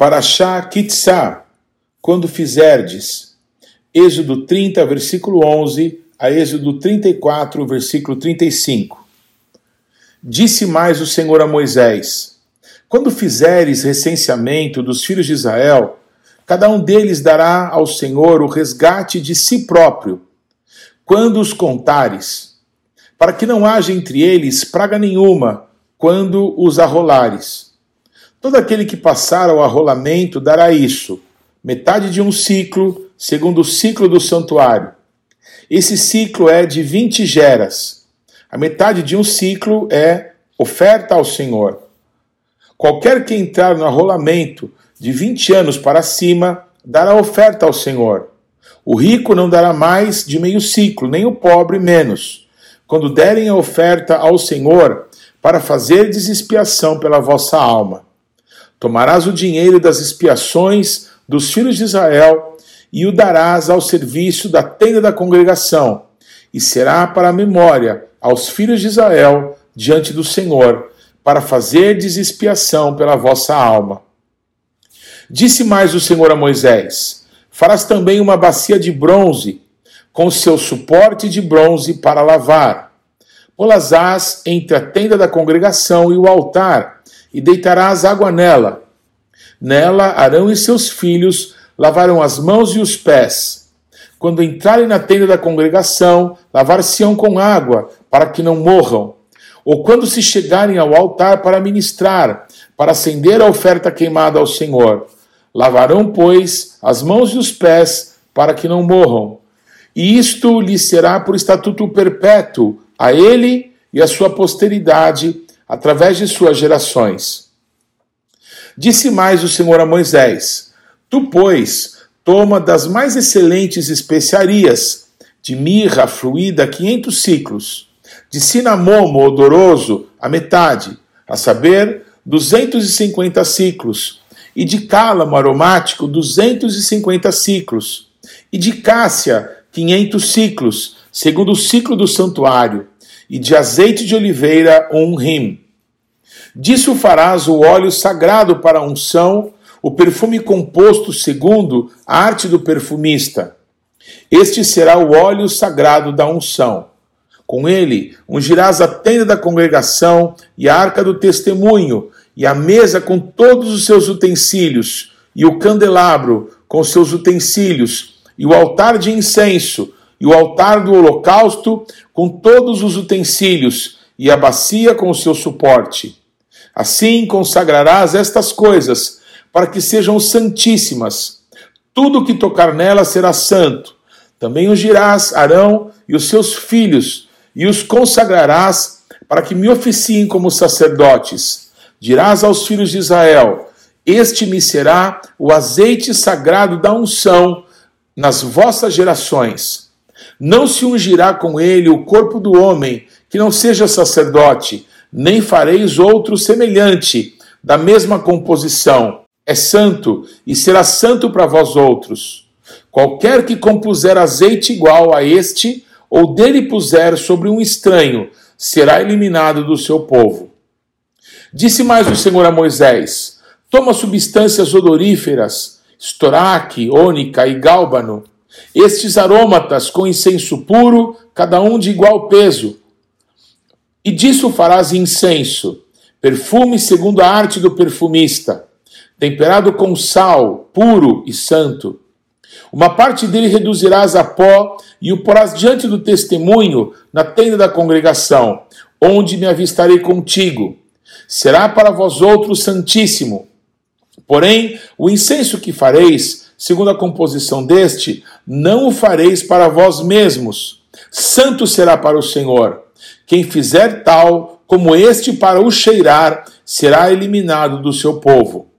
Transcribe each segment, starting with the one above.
Parashá Kitsá, quando fizerdes. Êxodo 30, versículo 11, a Êxodo 34, versículo 35. Disse mais o Senhor a Moisés: Quando fizeres recenseamento dos filhos de Israel, cada um deles dará ao Senhor o resgate de si próprio, quando os contares, para que não haja entre eles praga nenhuma, quando os arrolares Todo aquele que passar ao arrolamento dará isso, metade de um ciclo, segundo o ciclo do santuário. Esse ciclo é de 20 geras. A metade de um ciclo é oferta ao Senhor. Qualquer que entrar no arrolamento de 20 anos para cima dará oferta ao Senhor. O rico não dará mais de meio ciclo, nem o pobre menos. Quando derem a oferta ao Senhor, para fazer expiação pela vossa alma. Tomarás o dinheiro das expiações dos filhos de Israel e o darás ao serviço da tenda da congregação, e será para memória aos filhos de Israel diante do Senhor, para fazer expiação pela vossa alma. Disse mais o Senhor a Moisés: Farás também uma bacia de bronze, com seu suporte de bronze para lavar. Polazás entre a tenda da congregação e o altar, e deitarás água nela. Nela Arão e seus filhos lavarão as mãos e os pés. Quando entrarem na tenda da congregação, lavar-se-ão com água, para que não morram. Ou quando se chegarem ao altar para ministrar, para acender a oferta queimada ao Senhor. Lavarão, pois, as mãos e os pés, para que não morram. E isto lhe será por estatuto perpétuo, a ele e à sua posteridade, através de suas gerações. Disse mais o Senhor a Moisés: Tu, pois, toma das mais excelentes especiarias, de mirra fluída quinhentos ciclos, de cinamomo odoroso a metade, a saber, duzentos e cinquenta ciclos, e de cálamo aromático duzentos e cinquenta ciclos, e de cássia quinhentos ciclos, segundo o ciclo do santuário, e de azeite de oliveira um rim. Disso farás o óleo sagrado para a unção, o perfume composto segundo a arte do perfumista. Este será o óleo sagrado da unção. Com ele ungirás a tenda da congregação e a arca do testemunho, e a mesa com todos os seus utensílios, e o candelabro com seus utensílios, e o altar de incenso, e o altar do holocausto com todos os utensílios, e a bacia com o seu suporte. Assim consagrarás estas coisas, para que sejam santíssimas. Tudo que tocar nelas será santo. Também ungirás Arão e os seus filhos, e os consagrarás para que me oficiem como sacerdotes. Dirás aos filhos de Israel: Este me será o azeite sagrado da unção nas vossas gerações. Não se ungirá com ele o corpo do homem que não seja sacerdote, nem fareis outro semelhante, da mesma composição. É santo e será santo para vós outros. Qualquer que compuser azeite igual a este, ou dele puser sobre um estranho, será eliminado do seu povo. Disse mais o Senhor a Moisés: Toma substâncias odoríferas, estoraque, ônica e gálbano, estes arômatas com incenso puro, cada um de igual peso. E disso farás incenso, perfume segundo a arte do perfumista, temperado com sal, puro e santo. Uma parte dele reduzirás a pó e o porás diante do testemunho na tenda da congregação, onde me avistarei contigo. Será para vós outros santíssimo. Porém, o incenso que fareis segundo a composição deste, não o fareis para vós mesmos. Santo será para o Senhor. Quem fizer tal, como este para o cheirar, será eliminado do seu povo.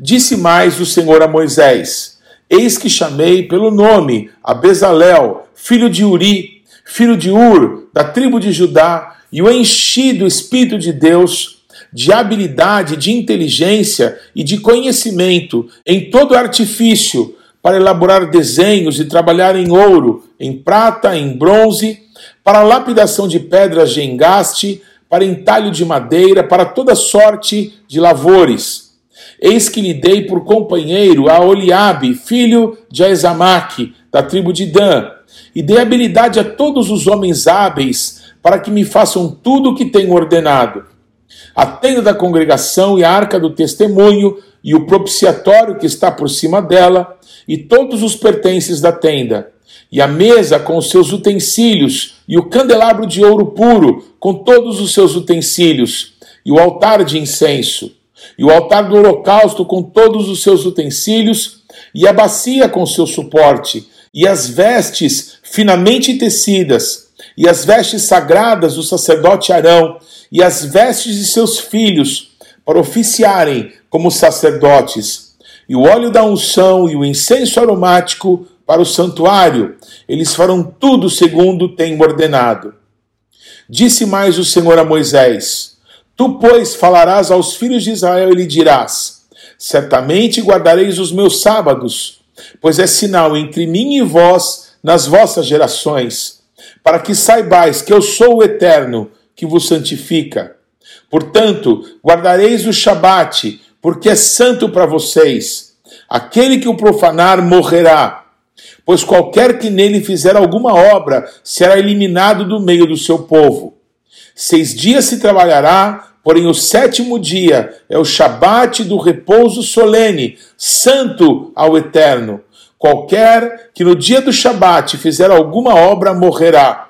Disse mais o Senhor a Moisés: Eis que chamei pelo nome a Bezalel, filho de Uri, filho de Ur, da tribo de Judá, e o enchi do Espírito de Deus de habilidade, de inteligência e de conhecimento em todo artifício para elaborar desenhos e trabalhar em ouro, em prata, em bronze, para lapidação de pedras de engaste, para entalho de madeira, para toda sorte de lavores. Eis que lhe dei por companheiro a Oliabe, filho de Aizamaque, da tribo de Dan, e dei habilidade a todos os homens hábeis para que me façam tudo o que tenho ordenado. A tenda da congregação e a arca do testemunho e o propiciatório que está por cima dela, e todos os pertences da tenda, e a mesa com os seus utensílios, e o candelabro de ouro puro com todos os seus utensílios, e o altar de incenso, e o altar do holocausto com todos os seus utensílios, e a bacia com seu suporte, e as vestes finamente tecidas, e as vestes sagradas do sacerdote Arão, e as vestes de seus filhos, para oficiarem como sacerdotes, e o óleo da unção e o incenso aromático para o santuário. Eles farão tudo segundo tem ordenado. Disse mais o Senhor a Moisés: Tu, pois, falarás aos filhos de Israel e lhe dirás: Certamente guardareis os meus sábados, pois é sinal entre mim e vós nas vossas gerações, para que saibais que eu sou o Eterno, que vos santifica. Portanto, guardareis o Shabat, porque é santo para vocês. Aquele que o profanar morrerá, pois qualquer que nele fizer alguma obra será eliminado do meio do seu povo. Seis dias se trabalhará, porém o sétimo dia é o Shabat do repouso solene, santo ao Eterno. Qualquer que no dia do Shabat fizer alguma obra morrerá.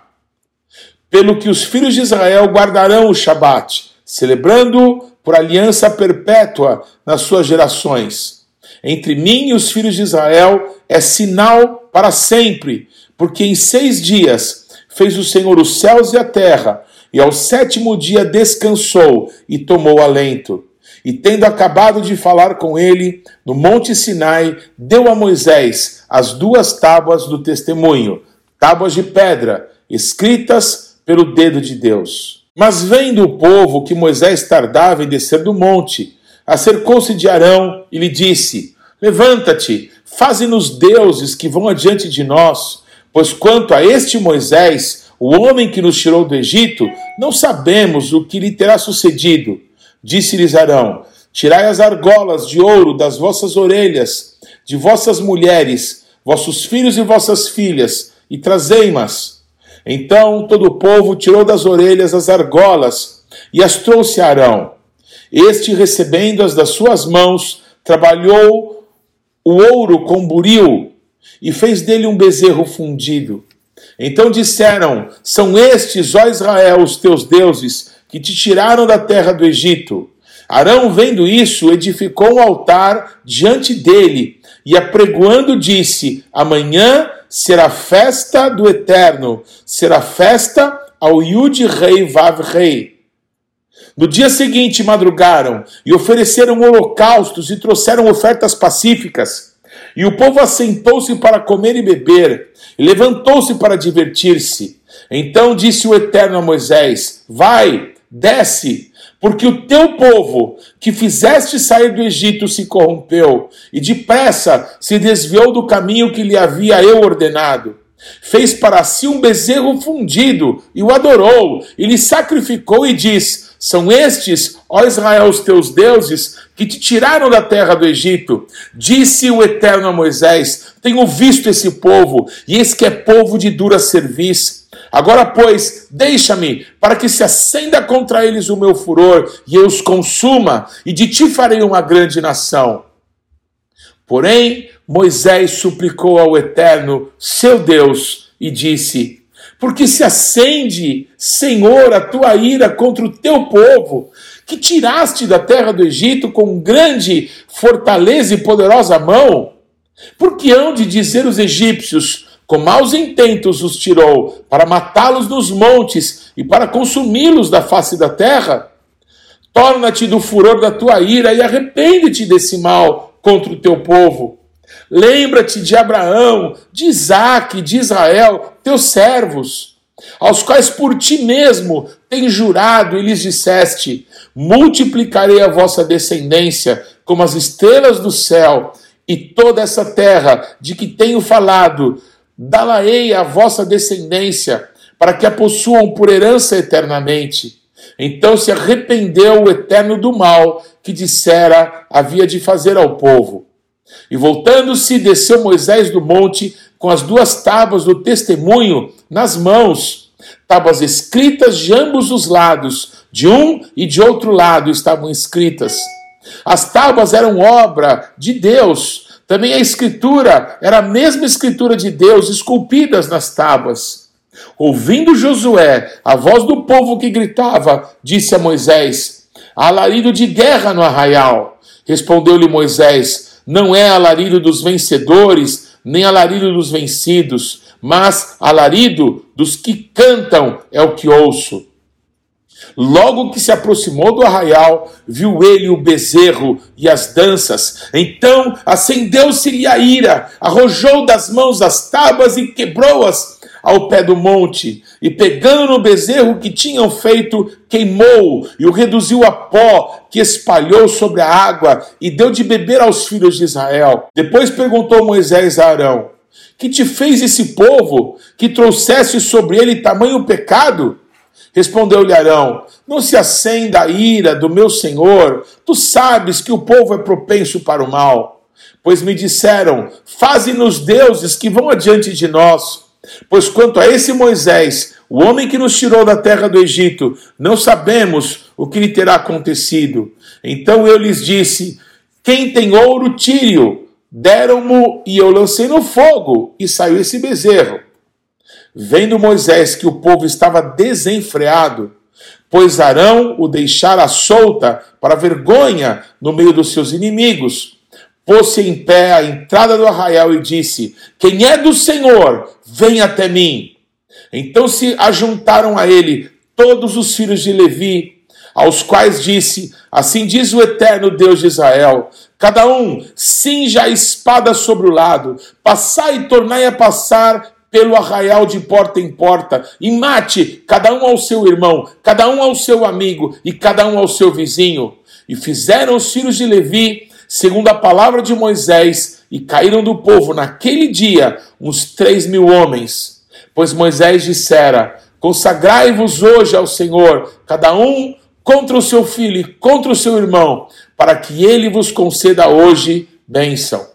Pelo que os filhos de Israel guardarão o Shabat, celebrando por aliança perpétua nas suas gerações. Entre mim e os filhos de Israel é sinal para sempre, porque em seis dias fez o Senhor os céus e a terra, e ao sétimo dia descansou e tomou alento. E tendo acabado de falar com ele, no monte Sinai, deu a Moisés as duas tábuas do testemunho, tábuas de pedra, escritas pelo dedo de Deus. Mas vendo o povo que Moisés tardava em descer do monte, acercou-se de Arão e lhe disse: Levanta-te, faze-nos deuses que vão adiante de nós, pois quanto a este Moisés, o homem que nos tirou do Egito, não sabemos o que lhe terá sucedido. Disse-lhes Arão: Tirai as argolas de ouro das vossas orelhas, de vossas mulheres, vossos filhos e vossas filhas, e trazei-mas. Então todo o povo tirou das orelhas as argolas e as trouxe a Arão. Este, recebendo-as das suas mãos, trabalhou o ouro com buril e fez dele um bezerro fundido. Então disseram: São estes, ó Israel, os teus deuses, que te tiraram da terra do Egito. Arão, vendo isso, edificou um altar diante dele e, apregoando, disse: Amanhã será festa do Eterno, será festa ao Yud Rei Vav Rei. No dia seguinte madrugaram e ofereceram holocaustos e trouxeram ofertas pacíficas. E o povo assentou-se para comer e beber, e levantou-se para divertir-se. Então disse o Eterno a Moisés: Vai, desce, porque o teu povo, que fizeste sair do Egito, se corrompeu, e depressa se desviou do caminho que lhe havia eu ordenado. Fez para si um bezerro fundido, e o adorou, e lhe sacrificou, e diz: São estes, ó Israel, os teus deuses, que te tiraram da terra do Egito. Disse o Eterno a Moisés: Tenho visto esse povo, e eis que é povo de dura serviço Agora, pois, deixa-me, para que se acenda contra eles o meu furor, e eu os consuma, e de ti farei uma grande nação. Porém, Moisés suplicou ao Eterno, seu Deus, e disse: Porque se acende, Senhor, a tua ira contra o teu povo, que tiraste da terra do Egito com grande fortaleza e poderosa mão? Porque hão de dizer os egípcios: com maus intentos os tirou, para matá-los nos montes e para consumi-los da face da terra? Torna-te do furor da tua ira e arrepende-te desse mal contra o teu povo. Lembra-te de Abraão, de Isaac, de Israel, teus servos, aos quais por ti mesmo tens jurado e lhes disseste: Multiplicarei a vossa descendência como as estrelas do céu, e toda essa terra de que tenho falado Dá-la-ei à vossa descendência, para que a possuam por herança eternamente. Então se arrependeu o Eterno do mal que dissera havia de fazer ao povo. E voltando-se, desceu Moisés do monte com as duas tábuas do testemunho nas mãos, tábuas escritas de ambos os lados, de um e de outro lado estavam escritas. As tábuas eram obra de Deus. Também a escritura era a mesma escritura de Deus, esculpidas nas tábuas. Ouvindo Josué a voz do povo que gritava, disse a Moisés: Alarido de guerra no arraial. Respondeu-lhe Moisés: Não é alarido dos vencedores, nem alarido dos vencidos, mas alarido dos que cantam é o que ouço. Logo que se aproximou do arraial, viu ele o bezerro e as danças. Então acendeu-se-lhe a ira, arrojou das mãos as tábuas e quebrou-as ao pé do monte. E pegando no bezerro que tinham feito, queimou e o reduziu a pó, que espalhou sobre a água e deu de beber aos filhos de Israel. Depois perguntou Moisés a Arão: Que te fez esse povo que trouxesse sobre ele tamanho pecado? Respondeu-lhe Arão: Não se acenda a ira do meu senhor, tu sabes que o povo é propenso para o mal. Pois me disseram: Faze-nos deuses que vão adiante de nós. Pois quanto a esse Moisés, o homem que nos tirou da terra do Egito, não sabemos o que lhe terá acontecido. Então eu lhes disse: Quem tem ouro, tire-o. Deram-mo e eu lancei no fogo, e saiu esse bezerro. Vendo Moisés que o povo estava desenfreado, pois Arão o deixara solta para vergonha no meio dos seus inimigos, pôs-se em pé à entrada do arraial e disse: Quem é do Senhor, vem até mim. Então se ajuntaram a ele todos os filhos de Levi, aos quais disse: Assim diz o eterno Deus de Israel: Cada um cinja a espada sobre o lado, passai e tornai a passar pelo arraial de porta em porta, e mate cada um ao seu irmão, cada um ao seu amigo e cada um ao seu vizinho. E fizeram os filhos de Levi, segundo a palavra de Moisés, e caíram do povo naquele dia uns três mil homens. Pois Moisés dissera: Consagrai-vos hoje ao Senhor, cada um contra o seu filho e contra o seu irmão, para que ele vos conceda hoje bênção.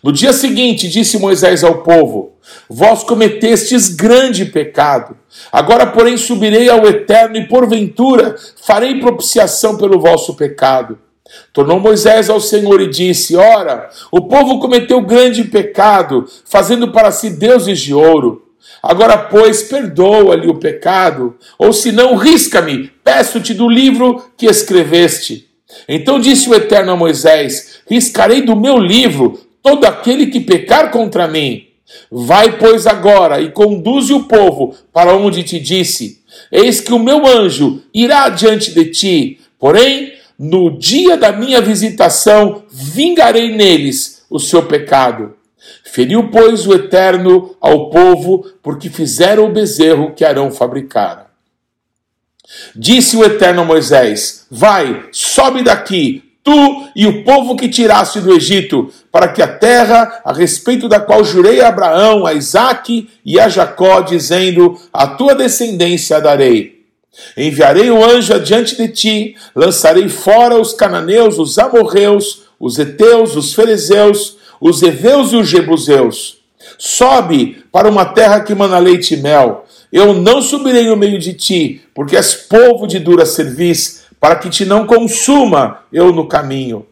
No dia seguinte, disse Moisés ao povo: Vós cometestes grande pecado. Agora, porém, subirei ao eterno e, porventura, farei propiciação pelo vosso pecado. Tornou Moisés ao Senhor e disse: Ora, o povo cometeu grande pecado, fazendo para si deuses de ouro. Agora, pois, perdoa-lhe o pecado, ou se não, risca-me, peço-te do livro que escreveste. Então disse o Eterno a Moisés: Riscarei do meu livro todo aquele que pecar contra mim. Vai, pois, agora e conduze o povo para onde te disse: Eis que o meu anjo irá diante de ti, porém, no dia da minha visitação, vingarei neles o seu pecado. Feriu, pois, o Eterno ao povo, porque fizeram o bezerro que Arão fabricara. Disse o Eterno a Moisés: Vai, sobe daqui, tu e o povo que tiraste do Egito, para que a terra, a respeito da qual jurei a Abraão, a Isaque e a Jacó, dizendo: A tua descendência darei. Enviarei o anjo adiante de ti, lançarei fora os cananeus, os amorreus, os heteus, os ferezeus, os heveus e os jebuseus. Sobe para uma terra que mana leite e mel. Eu não subirei no meio de ti, porque és povo de dura serviço para que te não consuma eu no caminho.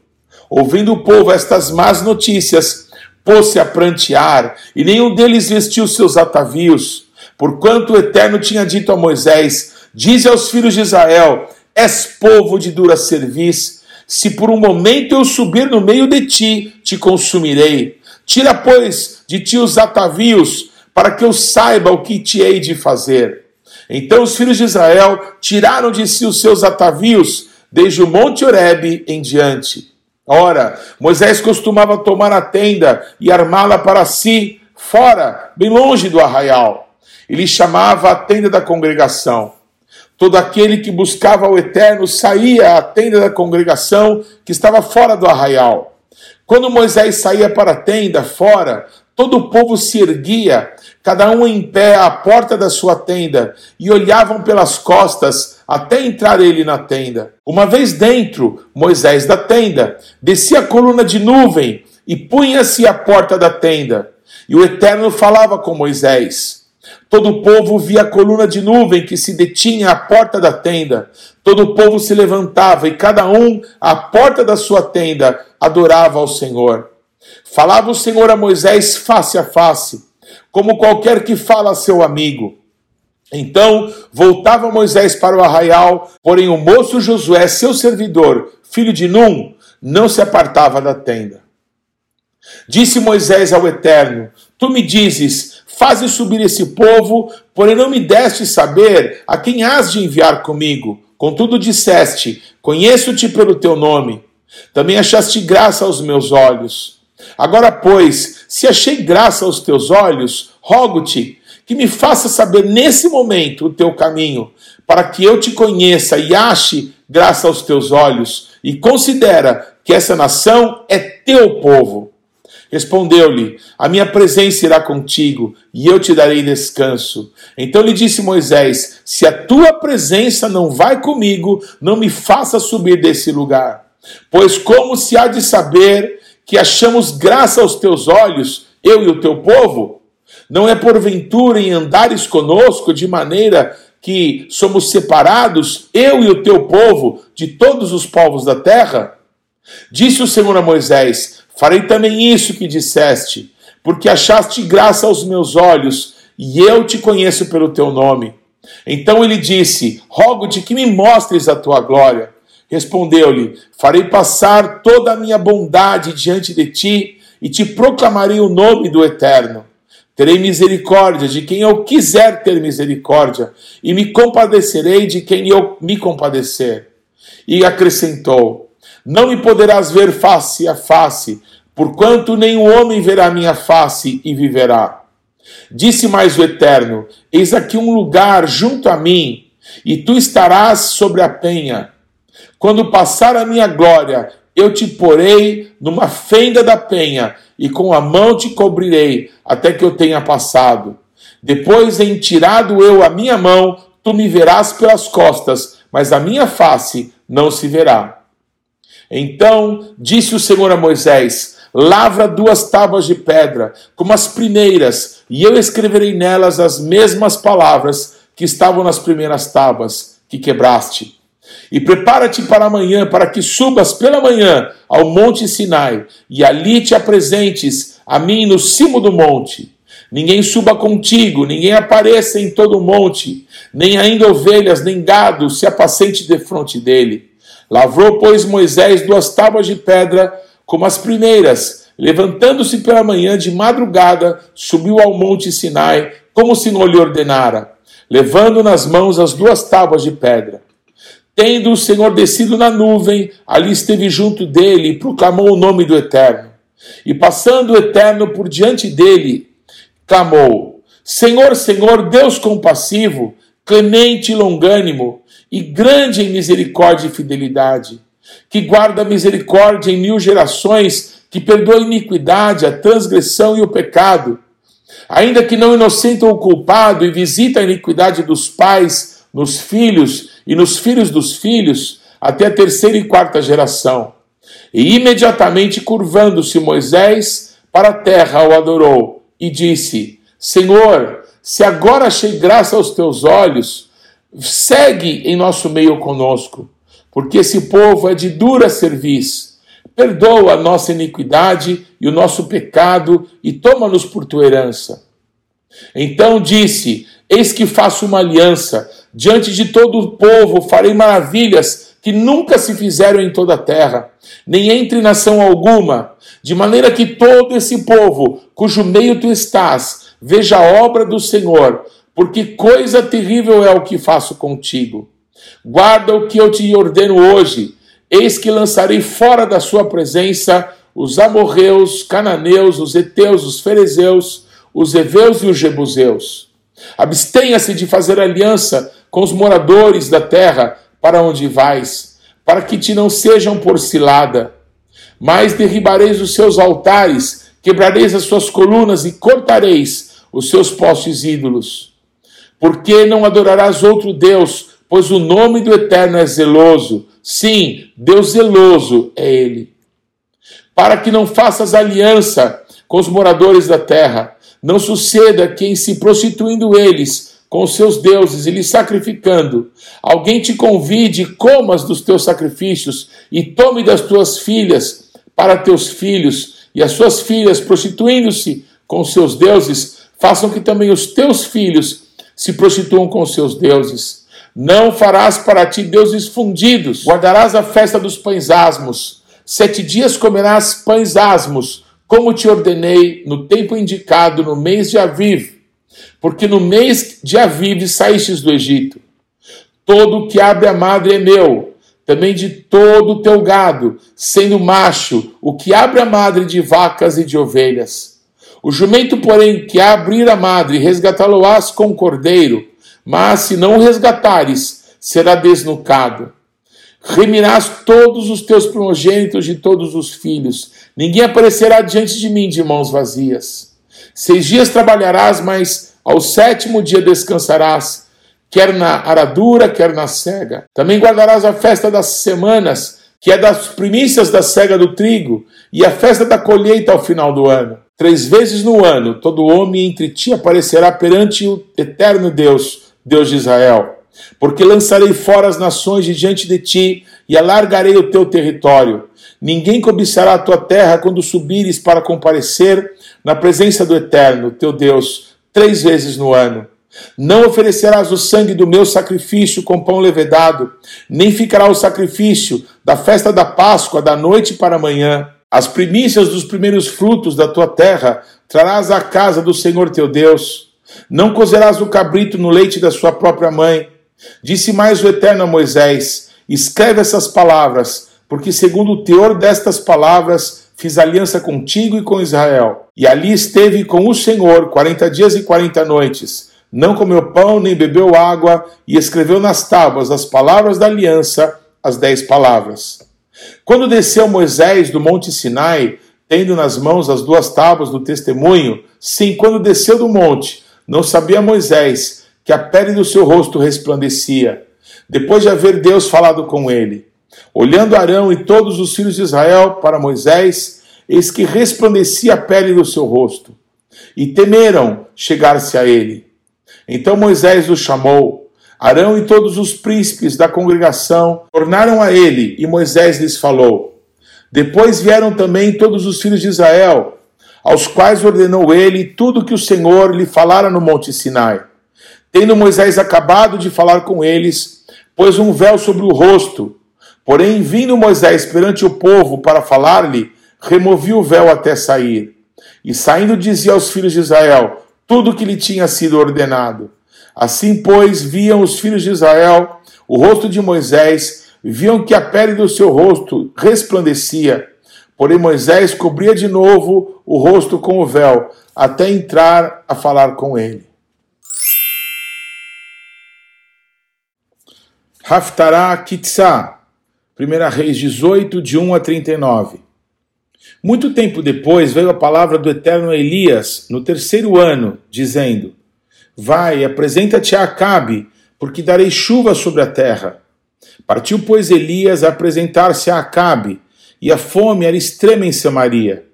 Ouvindo o povo estas más notícias, pôs-se a prantear, e nenhum deles vestiu seus atavios, porquanto o Eterno tinha dito a Moisés: Dize aos filhos de Israel: És povo de dura serviço, se por um momento eu subir no meio de ti, te consumirei. Tira, pois, de ti os atavios, para que eu saiba o que te hei de fazer. Então os filhos de Israel tiraram de si os seus atavios, desde o monte Horebe em diante. Ora, Moisés costumava tomar a tenda e armá-la para si, fora, bem longe do arraial. Ele chamava a tenda da congregação. Todo aquele que buscava o eterno saía à tenda da congregação que estava fora do arraial. Quando Moisés saía para a tenda fora, todo o povo se erguia cada um em pé à porta da sua tenda, e olhavam pelas costas até entrar ele na tenda. Uma vez dentro, Moisés da tenda, descia a coluna de nuvem e punha-se à porta da tenda. E o Eterno falava com Moisés. Todo o povo via a coluna de nuvem que se detinha à porta da tenda. Todo o povo se levantava e cada um, à porta da sua tenda, adorava ao Senhor. Falava o Senhor a Moisés face a face, como qualquer que fala a seu amigo. Então voltava Moisés para o arraial, porém o moço Josué, seu servidor, filho de Num, não se apartava da tenda. Disse Moisés ao Eterno: Tu me dizes, faze subir esse povo, porém não me deste saber a quem has de enviar comigo. Contudo disseste: Conheço-te pelo teu nome. Também achaste graça aos meus olhos. Agora, pois, se achei graça aos teus olhos, rogo-te que me faça saber nesse momento o teu caminho, para que eu te conheça e ache graça aos teus olhos, e considera que essa nação é teu povo. Respondeu-lhe: A minha presença irá contigo, e eu te darei descanso. Então lhe disse Moisés: Se a tua presença não vai comigo, não me faça subir desse lugar. Pois como se há de saber que achamos graça aos teus olhos, eu e o teu povo? Não é porventura em andares conosco de maneira que somos separados, eu e o teu povo, de todos os povos da terra? Disse o Senhor a Moisés: Farei também isso que disseste, porque achaste graça aos meus olhos, e eu te conheço pelo teu nome. Então ele disse: Rogo-te que me mostres a tua glória. Respondeu-lhe: Farei passar toda a minha bondade diante de ti e te proclamarei o nome do Eterno. Terei misericórdia de quem eu quiser ter misericórdia, e me compadecerei de quem eu me compadecer. E acrescentou: Não me poderás ver face a face, porquanto nenhum homem verá minha face e viverá. Disse mais o Eterno: Eis aqui um lugar junto a mim, e tu estarás sobre a penha. Quando passar a minha glória, eu te porei numa fenda da penha, e com a mão te cobrirei, até que eu tenha passado. Depois, em tirado eu a minha mão, tu me verás pelas costas, mas a minha face não se verá. Então disse o Senhor a Moisés: Lavra duas tábuas de pedra, como as primeiras, e eu escreverei nelas as mesmas palavras que estavam nas primeiras tábuas que quebraste. E prepara-te para amanhã, para que subas pela manhã ao monte Sinai, e ali te apresentes a mim no cimo do monte. Ninguém suba contigo, ninguém apareça em todo o monte, nem ainda ovelhas, nem gado se apacente defronte dele. Lavrou, pois, Moisés duas tábuas de pedra, como as primeiras, levantando-se pela manhã de madrugada, subiu ao monte Sinai, como se não lhe ordenara, levando nas mãos as duas tábuas de pedra. Tendo o Senhor descido na nuvem, ali esteve junto dele e proclamou o nome do Eterno. E passando o Eterno por diante dele, clamou: Senhor, Senhor, Deus compassivo, clemente e longânimo, e grande em misericórdia e fidelidade, que guarda misericórdia em mil gerações, que perdoa a iniquidade, a transgressão e o pecado, ainda que não inocenta o culpado e visita a iniquidade dos pais nos filhos e nos filhos dos filhos, até a terceira e quarta geração. E imediatamente curvando-se Moisés para a terra, o adorou e disse: Senhor, se agora achei graça aos teus olhos, segue em nosso meio conosco, porque esse povo é de dura serviço. Perdoa a nossa iniquidade e o nosso pecado e toma-nos por tua herança. Então disse: Eis que faço uma aliança Diante de todo o povo farei maravilhas que nunca se fizeram em toda a terra, nem entre nação alguma, de maneira que todo esse povo, cujo meio tu estás, veja a obra do Senhor, porque coisa terrível é o que faço contigo. Guarda o que eu te ordeno hoje, eis que lançarei fora da sua presença os amorreus, cananeus, os heteus, os ferezeus, os heveus e os jebuseus. Abstenha-se de fazer aliança com os moradores da terra para onde vais, para que te não sejam por cilada. Mas derribareis os seus altares, quebrareis as suas colunas e cortareis os seus postes ídolos. Porque não adorarás outro Deus, pois o nome do Eterno é zeloso. Sim, Deus zeloso é Ele. Para que não faças aliança com os moradores da terra, não suceda que, em se prostituindo eles com os seus deuses e lhes sacrificando, alguém te convide comas dos teus sacrifícios e tome das tuas filhas para teus filhos, e as suas filhas, prostituindo-se com os seus deuses, façam que também os teus filhos se prostituam com os seus deuses. Não farás para ti deuses fundidos, guardarás a festa dos pães asmos. Sete dias comerás pães asmos, como te ordenei, no tempo indicado, no mês de Aviv, porque no mês de Aviv saístes do Egito. Todo o que abre a madre é meu, também de todo o teu gado, sendo macho, o que abre a madre de vacas e de ovelhas. O jumento, porém, que abrir a madre, resgatá-lo-ás com o cordeiro, mas se não o resgatares, será desnucado. Remirás todos os teus primogênitos de todos os filhos. Ninguém aparecerá diante de mim de mãos vazias. Seis dias trabalharás, mas ao sétimo dia descansarás, quer na aradura, quer na cega. Também guardarás a festa das semanas, que é das primícias da cega do trigo, e a festa da colheita ao final do ano. Três vezes no ano, todo homem entre ti aparecerá perante o eterno Deus, Deus de Israel porque lançarei fora as nações de diante de ti e alargarei o teu território. Ninguém cobiçará a tua terra quando subires para comparecer na presença do Eterno, teu Deus, três vezes no ano. Não oferecerás o sangue do meu sacrifício com pão levedado, nem ficará o sacrifício da festa da Páscoa da noite para amanhã. As primícias dos primeiros frutos da tua terra trarás à casa do Senhor teu Deus. Não cozerás o cabrito no leite da sua própria mãe Disse mais o Eterno a Moisés: Escreve essas palavras, porque segundo o teor destas palavras fiz aliança contigo e com Israel. E ali esteve com o Senhor quarenta dias e quarenta noites. Não comeu pão nem bebeu água, e escreveu nas tábuas as palavras da aliança, as dez palavras. Quando desceu Moisés do monte Sinai, tendo nas mãos as duas tábuas do testemunho, sim, quando desceu do monte, não sabia Moisés que a pele do seu rosto resplandecia, depois de haver Deus falado com ele. Olhando Arão e todos os filhos de Israel para Moisés, eis que resplandecia a pele do seu rosto, e temeram chegar-se a ele. Então Moisés os chamou. Arão e todos os príncipes da congregação tornaram a ele, e Moisés lhes falou. Depois vieram também todos os filhos de Israel, aos quais ordenou ele tudo que o Senhor lhe falara no monte Sinai. Tendo Moisés acabado de falar com eles, pôs um véu sobre o rosto. Porém, vindo Moisés perante o povo para falar-lhe, removia o véu até sair. E saindo, dizia aos filhos de Israel tudo o que lhe tinha sido ordenado. Assim, pois, viam os filhos de Israel o rosto de Moisés, viam que a pele do seu rosto resplandecia. Porém, Moisés cobria de novo o rosto com o véu, até entrar a falar com ele. Haftará Kitzá, 1 Reis 18, de 1 a 39. Muito tempo depois veio a palavra do eterno Elias, no terceiro ano, dizendo: Vai, apresenta-te a Acabe, porque darei chuva sobre a terra. Partiu, pois, Elias a apresentar-se a Acabe, e a fome era extrema em Samaria.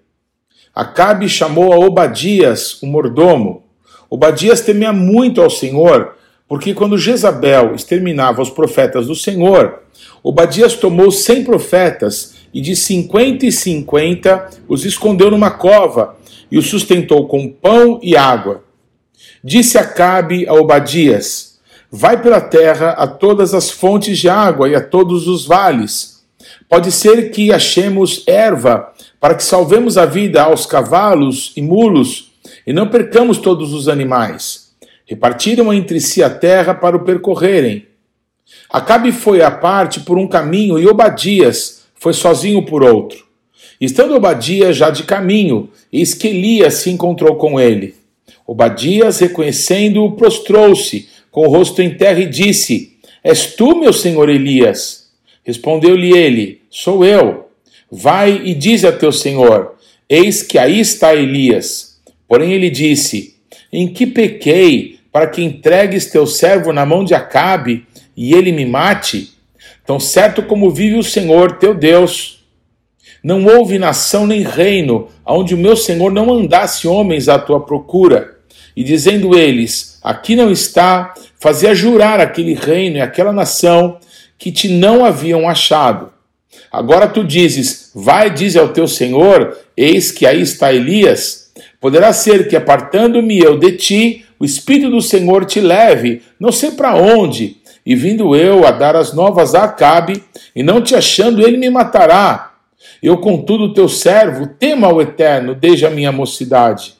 Acabe chamou a Obadias, o mordomo. Obadias temia muito ao Senhor, porque quando Jezabel exterminava os profetas do Senhor, Obadias tomou cem profetas e de cinquenta e cinquenta os escondeu numa cova e os sustentou com pão e água. Disse Acabe a Obadias: Vai pela terra a todas as fontes de água e a todos os vales. Pode ser que achemos erva para que salvemos a vida aos cavalos e mulos e não percamos todos os animais. Repartiram entre si a terra para o percorrerem. Acabe foi à parte por um caminho e Obadias foi sozinho por outro. Estando Obadias já de caminho, eis que Elias se encontrou com ele. Obadias, reconhecendo-o, prostrou-se com o rosto em terra e disse: És tu, meu senhor Elias? Respondeu-lhe ele: Sou eu. Vai e diz a teu senhor: Eis que aí está Elias. Porém ele disse: Em que pequei para que entregues teu servo na mão de Acabe e ele me mate? Tão certo como vive o Senhor teu Deus, não houve nação nem reino onde o meu Senhor não mandasse homens à tua procura, e dizendo eles: Aqui não está, fazia jurar aquele reino e aquela nação que te não haviam achado. Agora tu dizes: Vai, dize ao teu Senhor, eis que aí está Elias. Poderá ser que, apartando-me eu de ti, o Espírito do Senhor te leve, não sei para onde, e vindo eu a dar as novas a Acabe, e não te achando, ele me matará. Eu, contudo, teu servo, tema ao Eterno desde a minha mocidade.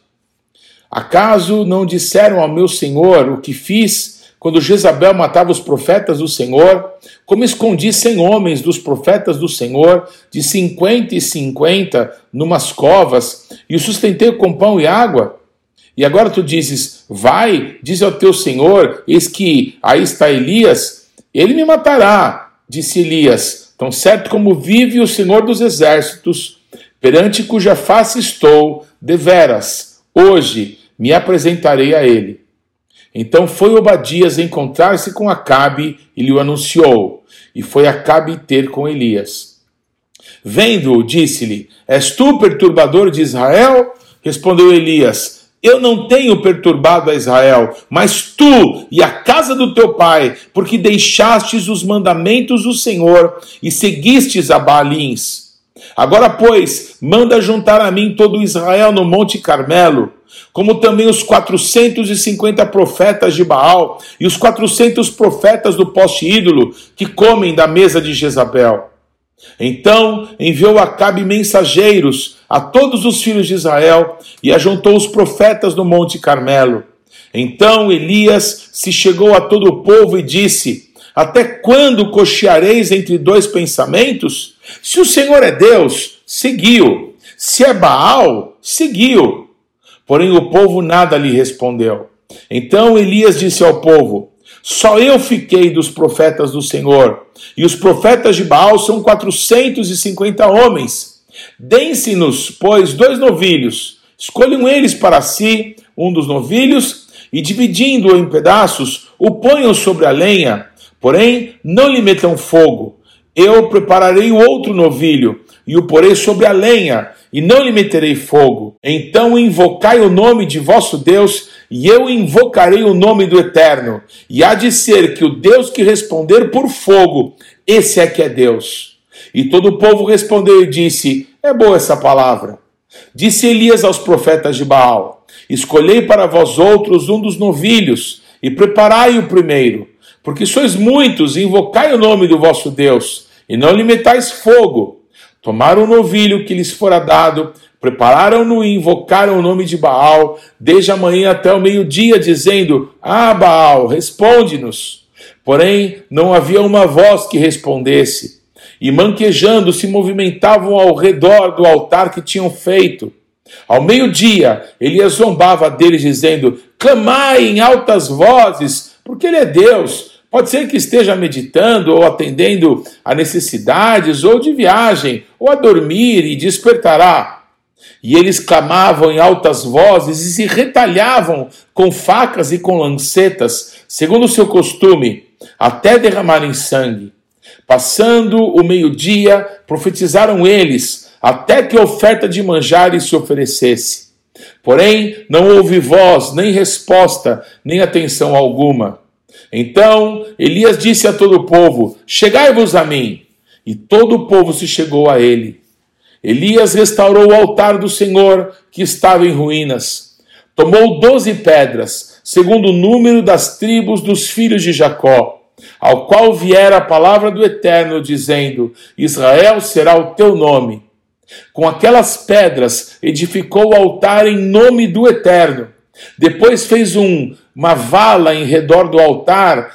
Acaso não disseram ao meu senhor o que fiz quando Jezabel matava os profetas do Senhor? Como escondi cem homens dos profetas do Senhor, de cinquenta e cinquenta, numas covas, e os sustentei com pão e água? E agora tu dizes: Vai, diz ao teu senhor, eis que aí está Elias, ele me matará, disse Elias, tão certo como vive o Senhor dos exércitos, perante cuja face estou, deveras, hoje me apresentarei a ele. Então foi Obadias encontrar-se com Acabe e lhe o anunciou, e foi Acabe ter com Elias. Vendo-o, disse-lhe: És tu perturbador de Israel? Respondeu Elias: eu não tenho perturbado a Israel, mas tu e a casa do teu pai, porque deixastes os mandamentos do Senhor e seguistes a Baalins. Agora, pois, manda juntar a mim todo Israel no Monte Carmelo, como também os 450 profetas de Baal e os 400 profetas do poste ídolo que comem da mesa de Jezabel. Então enviou Acabe mensageiros a todos os filhos de Israel e ajuntou os profetas no Monte Carmelo. Então Elias se chegou a todo o povo e disse: Até quando cocheareis entre dois pensamentos? Se o Senhor é Deus, seguiu. Se é Baal, seguiu. Porém o povo nada lhe respondeu. Então Elias disse ao povo: só eu fiquei dos profetas do Senhor, e os profetas de Baal são 450 homens. Deem-se-nos, pois, dois novilhos. Escolham eles para si um dos novilhos, e dividindo-o em pedaços, o ponham sobre a lenha, porém não lhe metam fogo. Eu prepararei o outro novilho, e o porei sobre a lenha, e não lhe meterei fogo. Então invocai o nome de vosso Deus, e eu invocarei o nome do Eterno. E há de ser que o Deus que responder por fogo, esse é que é Deus. E todo o povo respondeu e disse: É boa essa palavra. Disse Elias aos profetas de Baal: Escolhei para vós outros um dos novilhos, e preparai o primeiro, porque sois muitos, e invocai o nome do vosso Deus, e não lhe metais fogo Tomaram o novilho que lhes fora dado, prepararam-no e invocaram o nome de Baal, desde a manhã até o meio-dia, dizendo: Ah, Baal, responde-nos. Porém, não havia uma voz que respondesse, e manquejando se movimentavam ao redor do altar que tinham feito. Ao meio-dia, Elias zombava deles, dizendo: Clamai em altas vozes, porque ele é Deus Pode ser que esteja meditando ou atendendo a necessidades, ou de viagem, ou a dormir e despertará. E eles clamavam em altas vozes e se retalhavam com facas e com lancetas, segundo o seu costume, até derramarem sangue. Passando o meio-dia, profetizaram eles, até que a oferta de manjares se oferecesse. Porém, não houve voz, nem resposta, nem atenção alguma. Então Elias disse a todo o povo: Chegai-vos a mim. E todo o povo se chegou a ele. Elias restaurou o altar do Senhor, que estava em ruínas. Tomou doze pedras, segundo o número das tribos dos filhos de Jacó, ao qual viera a palavra do Eterno, dizendo: Israel será o teu nome. Com aquelas pedras edificou o altar em nome do Eterno. Depois fez um uma vala em redor do altar,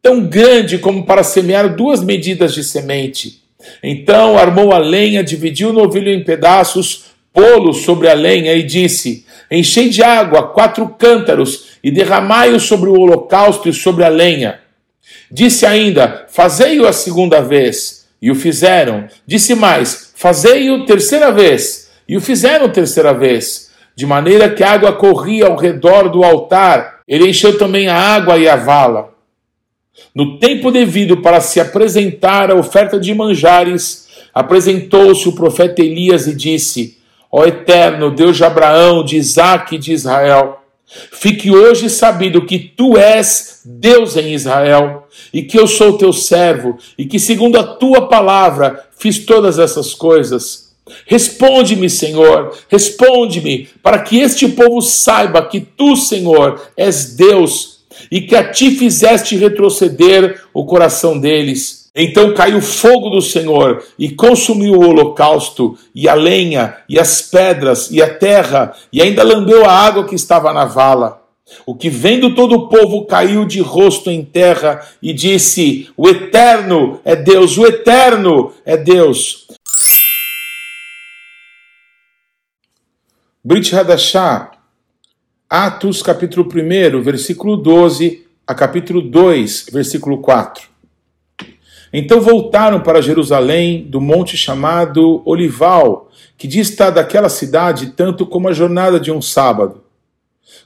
tão grande como para semear duas medidas de semente. Então armou a lenha, dividiu o novilho em pedaços, pô-lo sobre a lenha e disse: Enchei de água quatro cântaros e derramai-o sobre o holocausto e sobre a lenha. Disse ainda: Fazei-o a segunda vez. E o fizeram. Disse mais: Fazei-o terceira vez. E o fizeram terceira vez. De maneira que a água corria ao redor do altar Ele encheu também a água e a vala. No tempo devido para se apresentar a oferta de manjares, apresentou-se o profeta Elias e disse: Ó Eterno, Deus de Abraão, de Isaque e de Israel, fique hoje sabido que tu és Deus em Israel, e que eu sou teu servo, e que segundo a tua palavra fiz todas essas coisas. Responde-me, Senhor, responde-me, para que este povo saiba que tu, Senhor, és Deus e que a ti fizeste retroceder o coração deles. Então caiu fogo do Senhor e consumiu o holocausto, e a lenha, e as pedras, e a terra, e ainda lambeu a água que estava na vala. O que vendo todo o povo caiu de rosto em terra e disse: O Eterno é Deus, o Eterno é Deus. Brit Hadashah, Atos capítulo 1, versículo 12 a capítulo 2, versículo 4. Então voltaram para Jerusalém do monte chamado Olival, que dista daquela cidade tanto como a jornada de um sábado.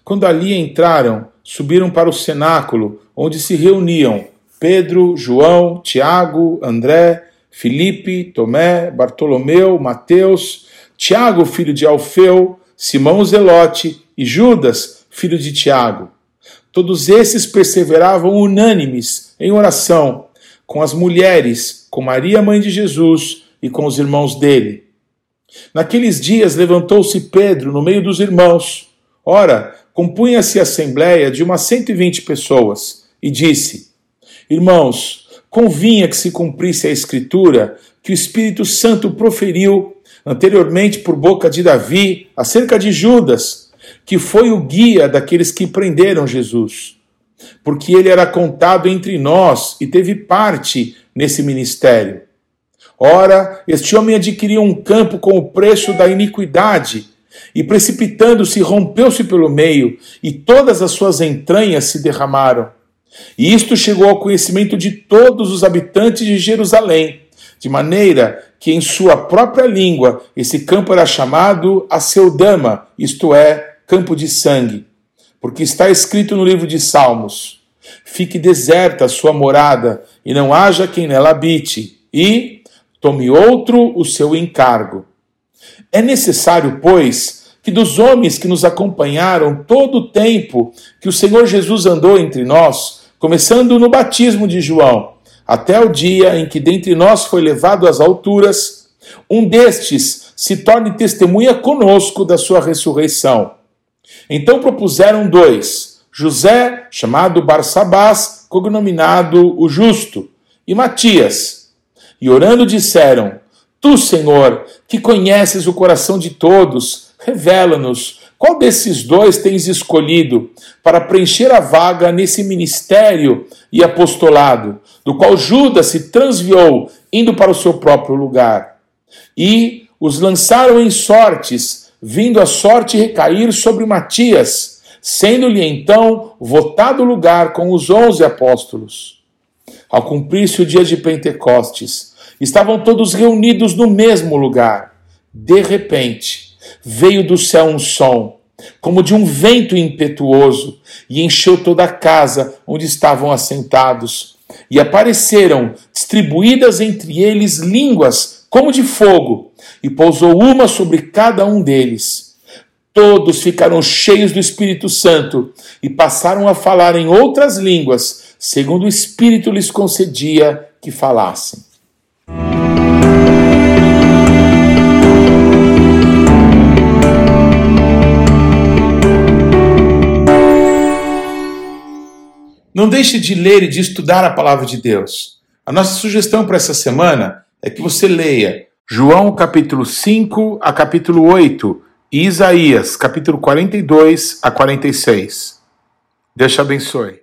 Quando ali entraram, subiram para o cenáculo, onde se reuniam Pedro, João, Tiago, André, Filipe, Tomé, Bartolomeu, Mateus, Tiago, filho de Alfeu, Simão Zelote e Judas, filho de Tiago. Todos esses perseveravam unânimes em oração com as mulheres, com Maria, mãe de Jesus, e com os irmãos dele. Naqueles dias levantou-se Pedro no meio dos irmãos. Ora, compunha-se a assembleia de umas cento e vinte pessoas, e disse: Irmãos, convinha que se cumprisse a escritura que o Espírito Santo proferiu anteriormente por boca de Davi, acerca de Judas, que foi o guia daqueles que prenderam Jesus, porque ele era contado entre nós e teve parte nesse ministério. Ora, este homem adquiriu um campo com o preço da iniquidade, e precipitando-se, rompeu-se pelo meio, e todas as suas entranhas se derramaram. E isto chegou ao conhecimento de todos os habitantes de Jerusalém de maneira que em sua própria língua esse campo era chamado Aceudama, isto é, campo de sangue, porque está escrito no livro de Salmos: Fique deserta a sua morada, e não haja quem nela habite, e tome outro o seu encargo. É necessário, pois, que dos homens que nos acompanharam todo o tempo que o Senhor Jesus andou entre nós, começando no batismo de João, até o dia em que dentre nós foi levado às alturas, um destes se torne testemunha conosco da sua ressurreição. Então propuseram dois: José, chamado Barsabás, cognominado o Justo, e Matias. E orando disseram: Tu, Senhor, que conheces o coração de todos, revela-nos qual desses dois tens escolhido para preencher a vaga nesse ministério e apostolado, do qual Judas se transviou, indo para o seu próprio lugar? E os lançaram em sortes, vindo a sorte recair sobre Matias, sendo-lhe então votado lugar com os onze apóstolos. Ao cumprir-se o dia de Pentecostes, estavam todos reunidos no mesmo lugar. De repente, veio do céu um som, como de um vento impetuoso, e encheu toda a casa onde estavam assentados. E apareceram, distribuídas entre eles, línguas como de fogo, e pousou uma sobre cada um deles. Todos ficaram cheios do Espírito Santo e passaram a falar em outras línguas, segundo o Espírito lhes concedia que falassem. Não deixe de ler e de estudar a palavra de Deus. A nossa sugestão para essa semana é que você leia João capítulo 5 a capítulo 8 e Isaías capítulo 42 a 46. Deus te abençoe.